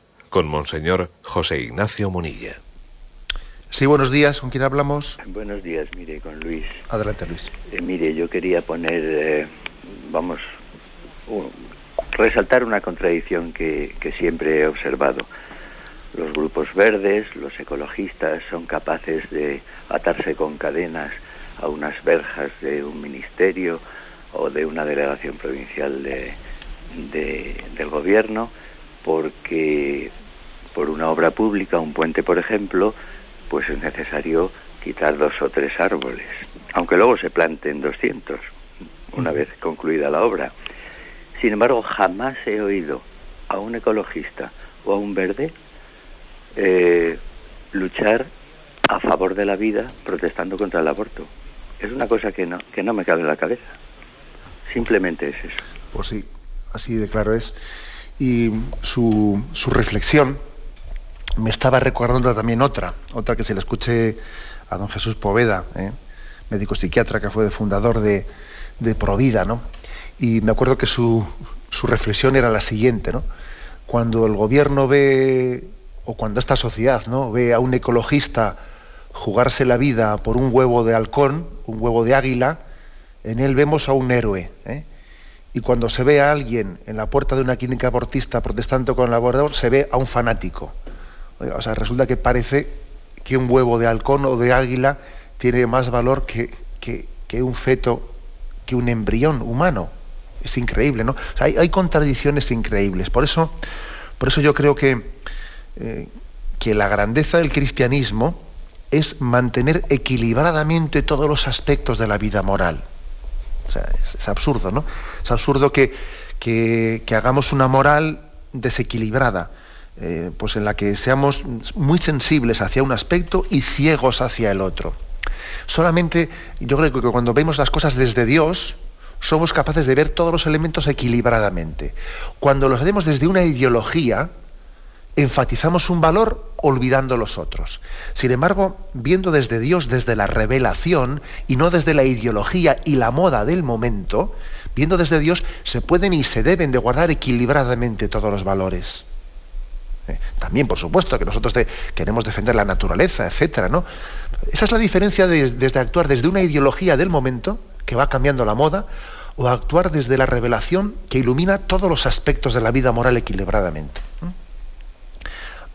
con Monseñor José Ignacio Munilla. Sí, buenos días. ¿Con quién hablamos? Buenos días, mire, con Luis. Adelante, Luis. Eh, mire, yo quería poner, eh, vamos, resaltar una contradicción que, que siempre he observado. Los grupos verdes, los ecologistas, son capaces de atarse con cadenas a unas verjas de un ministerio o de una delegación provincial de, del gobierno porque por una obra pública, un puente por ejemplo, pues es necesario quitar dos o tres árboles, aunque luego se planten 200 una vez concluida la obra. Sin embargo, jamás he oído a un ecologista o a un verde eh, luchar a favor de la vida protestando contra el aborto. Es una cosa que no, que no me cabe en la cabeza. Simplemente es eso. Pues sí, así de claro es. Y su, su reflexión me estaba recordando también otra, otra que se le escuché a don Jesús Poveda, ¿eh? médico psiquiatra que fue fundador de, de Provida, ¿no? Y me acuerdo que su, su reflexión era la siguiente, ¿no? Cuando el gobierno ve, o cuando esta sociedad, ¿no? Ve a un ecologista jugarse la vida por un huevo de halcón, un huevo de águila, en él vemos a un héroe. ¿eh? Y cuando se ve a alguien en la puerta de una clínica abortista protestando con el aborto, se ve a un fanático. O sea, resulta que parece que un huevo de halcón o de águila tiene más valor que, que, un feto, que un embrión humano. Es increíble, ¿no? O sea, hay, contradicciones increíbles. Por eso, por eso yo creo que, eh, que la grandeza del cristianismo es mantener equilibradamente todos los aspectos de la vida moral. O sea, es, absurdo, ¿no? Es absurdo que, que, hagamos una moral desequilibrada, eh, pues en la que seamos muy sensibles hacia un aspecto y ciegos hacia el otro. Solamente yo creo que cuando vemos las cosas desde Dios, somos capaces de ver todos los elementos equilibradamente. Cuando los vemos desde una ideología, enfatizamos un valor olvidando los otros. Sin embargo, viendo desde Dios, desde la revelación y no desde la ideología y la moda del momento, viendo desde Dios, se pueden y se deben de guardar equilibradamente todos los valores. Eh, también, por supuesto, que nosotros queremos defender la naturaleza, etcétera, ¿no? Esa es la diferencia desde actuar desde una ideología del momento, que va cambiando la moda, o actuar desde la revelación que ilumina todos los aspectos de la vida moral equilibradamente.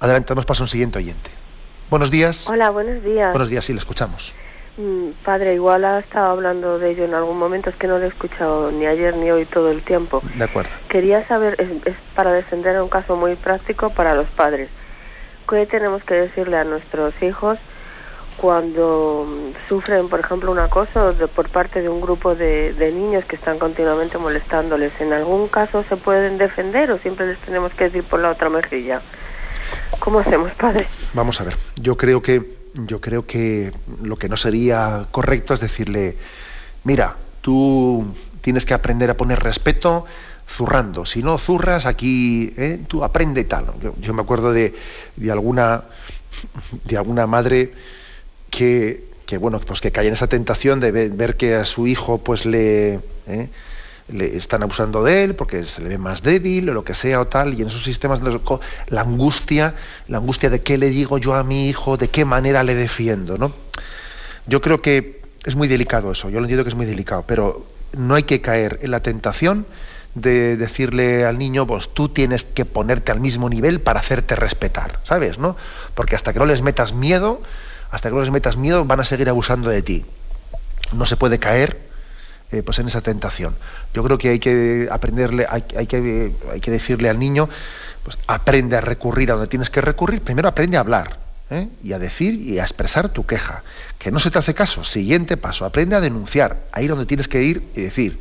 Adelante, damos paso a un siguiente oyente. Buenos días. Hola, buenos días. Buenos días, sí, le escuchamos. Mm, padre, igual ha estado hablando de ello en algún momento, es que no lo he escuchado ni ayer ni hoy todo el tiempo. De acuerdo. Quería saber, es, para defender un caso muy práctico para los padres. ¿Qué tenemos que decirle a nuestros hijos cuando mm, sufren, por ejemplo, un acoso de, por parte de un grupo de, de niños que están continuamente molestándoles? ¿En algún caso se pueden defender o siempre les tenemos que decir por la otra mejilla? ¿Cómo hacemos, padre? Vamos a ver. Yo creo que yo creo que lo que no sería correcto es decirle, mira, tú tienes que aprender a poner respeto zurrando. Si no zurras, aquí ¿eh? tú aprende tal. Yo, me acuerdo de, de, alguna de alguna madre que, que, bueno, pues que cae en esa tentación de ver, que a su hijo pues le ¿eh? Le están abusando de él porque se le ve más débil o lo que sea o tal, y en esos sistemas la angustia, la angustia de qué le digo yo a mi hijo, de qué manera le defiendo, ¿no? Yo creo que es muy delicado eso, yo lo entiendo que es muy delicado, pero no hay que caer en la tentación de decirle al niño, pues tú tienes que ponerte al mismo nivel para hacerte respetar, ¿sabes? ¿no? Porque hasta que no les metas miedo, hasta que no les metas miedo, van a seguir abusando de ti. No se puede caer eh, pues en esa tentación. Yo creo que hay que aprenderle, hay, que, hay que decirle al niño, pues aprende a recurrir a donde tienes que recurrir, primero aprende a hablar ¿eh? y a decir y a expresar tu queja. Que no se te hace caso, siguiente paso, aprende a denunciar, a ir donde tienes que ir y decir.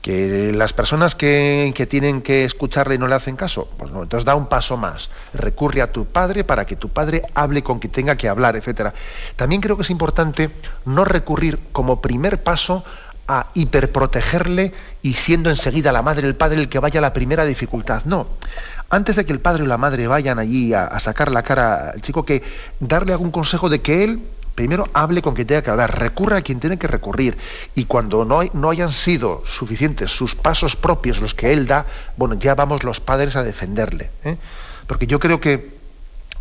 Que las personas que, que tienen que escucharle y no le hacen caso, pues no, entonces da un paso más. Recurre a tu padre para que tu padre hable con quien tenga que hablar, etcétera. También creo que es importante no recurrir como primer paso a hiperprotegerle y siendo enseguida la madre el padre el que vaya a la primera dificultad. No. Antes de que el padre o la madre vayan allí a, sacar la cara al chico, que darle algún consejo de que él primero hable con quien tenga que hablar, recurra a quien tiene que recurrir. Y cuando no, no hayan sido suficientes sus pasos propios los que él da, bueno, ya vamos los padres a defenderle. ¿eh? Porque yo creo que,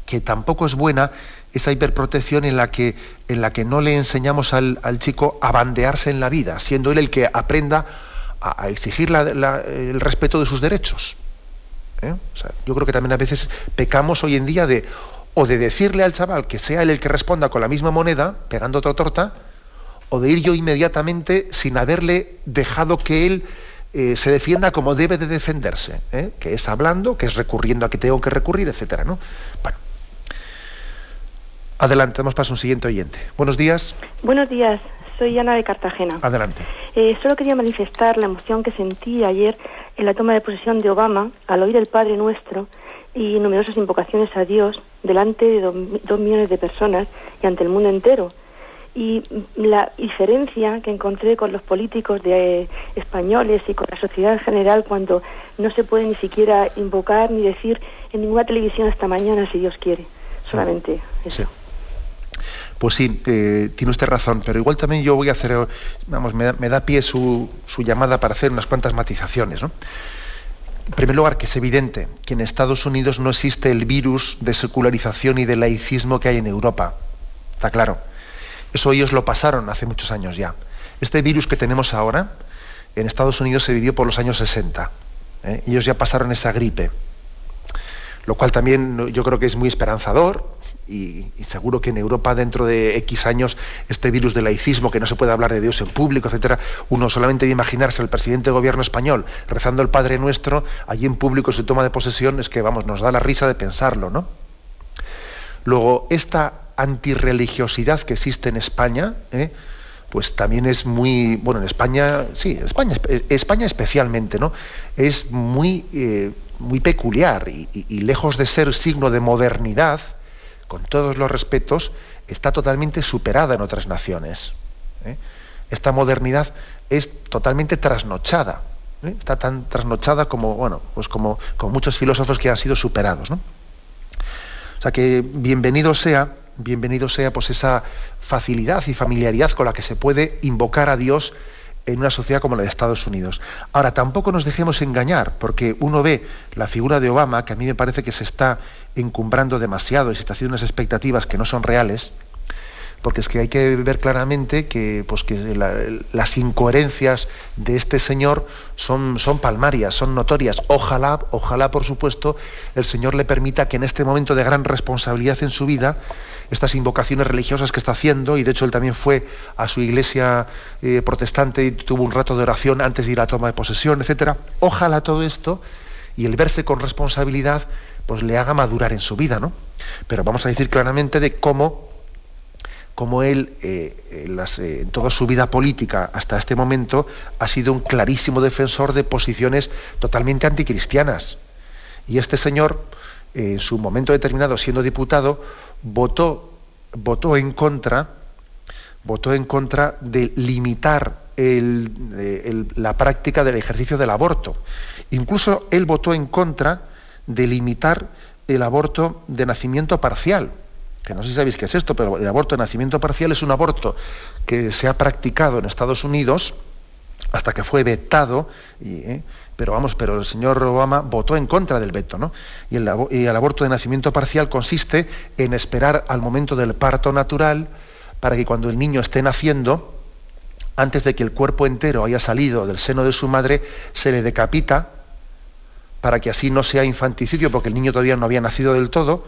que tampoco es buena esa hiperprotección en la que, en la que no le enseñamos al, chico a bandearse en la vida, siendo él el que aprenda a, exigir el respeto de sus derechos. ¿eh? yo creo que también a veces pecamos hoy en día de o de decirle al chaval que sea él el que responda con la misma moneda, pegando otra torta, o de ir yo inmediatamente sin haberle dejado que él eh, se defienda como debe de defenderse, ¿eh? que es hablando, que es recurriendo a que tengo que recurrir, etcétera, ¿no? Bueno. Adelante, vamos para un siguiente oyente. Buenos días. Buenos días, soy Ana de Cartagena. Adelante. Eh, solo quería manifestar la emoción que sentí ayer en la toma de posesión de Obama al oír el Padre Nuestro y numerosas invocaciones a Dios delante de dos millones de personas y ante el mundo entero y la diferencia que encontré con los políticos de, eh, españoles y con la sociedad en general cuando no se puede ni siquiera invocar ni decir en ninguna televisión esta mañana si Dios quiere, solamente eso. Pues sí, eh, tiene usted razón, pero igual también yo voy a hacer, vamos, me da, pie su, llamada para hacer unas cuantas matizaciones. ¿no? En primer lugar, que es evidente que en Estados Unidos no existe el virus de secularización y de laicismo que hay en Europa. Está claro. Eso ellos lo pasaron hace muchos años ya. Este virus que tenemos ahora, en Estados Unidos se vivió por los años 60. ¿eh? Ellos ya pasaron esa gripe. Lo cual también yo creo que es muy esperanzador y, seguro que en Europa dentro de X años este virus del laicismo, que no se puede hablar de Dios en público, etcétera, uno solamente de imaginarse al presidente del gobierno español rezando el Padre Nuestro allí en público su toma de posesión es que vamos, nos da la risa de pensarlo, ¿no? Luego, esta antirreligiosidad que existe en España, ¿eh? pues también es muy, bueno, en España, sí, España, España especialmente, ¿no? Es muy, eh, muy peculiar y, lejos de ser signo de modernidad, con todos los respetos, está totalmente superada en otras naciones. ¿eh? Esta modernidad es totalmente trasnochada, está tan trasnochada como, bueno, pues como, como muchos filósofos que han sido superados, ¿no? O sea que bienvenido sea bienvenido sea pues esa facilidad y familiaridad con la que se puede invocar a Dios en una sociedad como la de Estados Unidos. Ahora, tampoco nos dejemos engañar, porque uno ve la figura de Obama, que a mí me parece que se está encumbrando demasiado y se está haciendo unas expectativas que no son reales, porque es que hay que ver claramente que, pues, que las incoherencias de este señor son, son palmarias, son notorias. Ojalá, ojalá, por supuesto, el Señor le permita que en este momento de gran responsabilidad en su vida, estas invocaciones religiosas que está haciendo, y de hecho él también fue a su iglesia eh, protestante y tuvo un rato de oración antes de ir a la toma de posesión, etcétera. Ojalá todo esto y el verse con responsabilidad, pues le haga madurar en su vida, ¿no? Pero vamos a decir claramente de cómo como él eh, eh, en toda su vida política hasta este momento ha sido un clarísimo defensor de posiciones totalmente anticristianas. Y este señor, en su momento determinado, siendo diputado, votó, votó en contra, votó en contra de limitar la práctica del ejercicio del aborto. Incluso él votó en contra de limitar el aborto de nacimiento parcial no sé si sabéis qué es esto, pero el aborto de nacimiento parcial es un aborto que se ha practicado en Estados Unidos hasta que fue vetado, ¿eh? pero vamos, pero el señor Obama votó en contra del veto, ¿no? Y el aborto de nacimiento parcial consiste en esperar al momento del parto natural para que cuando el niño esté naciendo, antes de que el cuerpo entero haya salido del seno de su madre, se le decapita para que así no sea infanticidio, porque el niño todavía no había nacido del todo,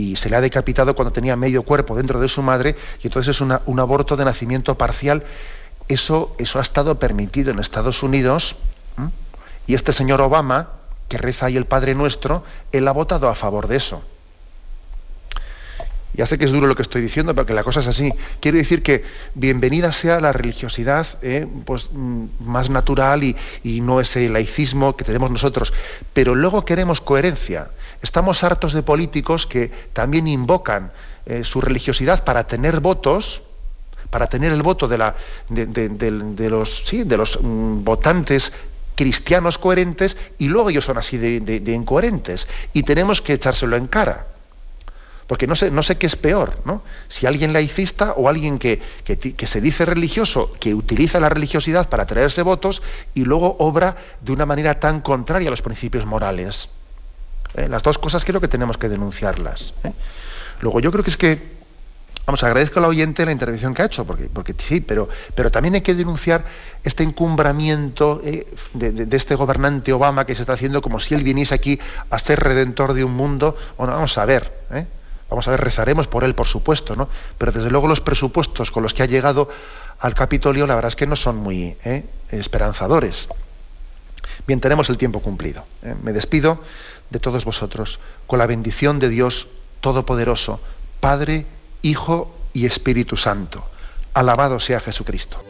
y se le ha decapitado cuando tenía medio cuerpo dentro de su madre y entonces es un aborto de nacimiento parcial. Eso, eso ha estado permitido en Estados Unidos y este señor Obama, que reza ahí el Padre Nuestro, él ha votado a favor de eso. Ya sé que es duro lo que estoy diciendo, pero que la cosa es así. Quiero decir que bienvenida sea la religiosidad eh, pues, mm, más natural y, no ese laicismo que tenemos nosotros. Pero luego queremos coherencia. Estamos hartos de políticos que también invocan eh, su religiosidad para tener votos, para tener el voto de, los mm, votantes cristianos coherentes y luego ellos son así de incoherentes. Y tenemos que echárselo en cara. Porque no sé, qué es peor, ¿no? Si alguien laicista o alguien que, se dice religioso, que utiliza la religiosidad para traerse votos y luego obra de una manera tan contraria a los principios morales. ¿eh? Las dos cosas creo que tenemos que denunciarlas. ¿eh? Luego yo creo que es que Vamos, agradezco al oyente la intervención que ha hecho, porque, sí, pero, también hay que denunciar este encumbramiento eh, de, este gobernante Obama que se está haciendo como si él viniese aquí a ser redentor de un mundo. Vamos a ver, vamos a ver, rezaremos por él, por supuesto, ¿no? Pero desde luego los presupuestos con los que ha llegado al Capitolio, la verdad es que no son muy esperanzadores. Bien, tenemos el tiempo cumplido. Me despido de todos vosotros, con la bendición de Dios Todopoderoso, Padre, Hijo y Espíritu Santo. Alabado sea Jesucristo.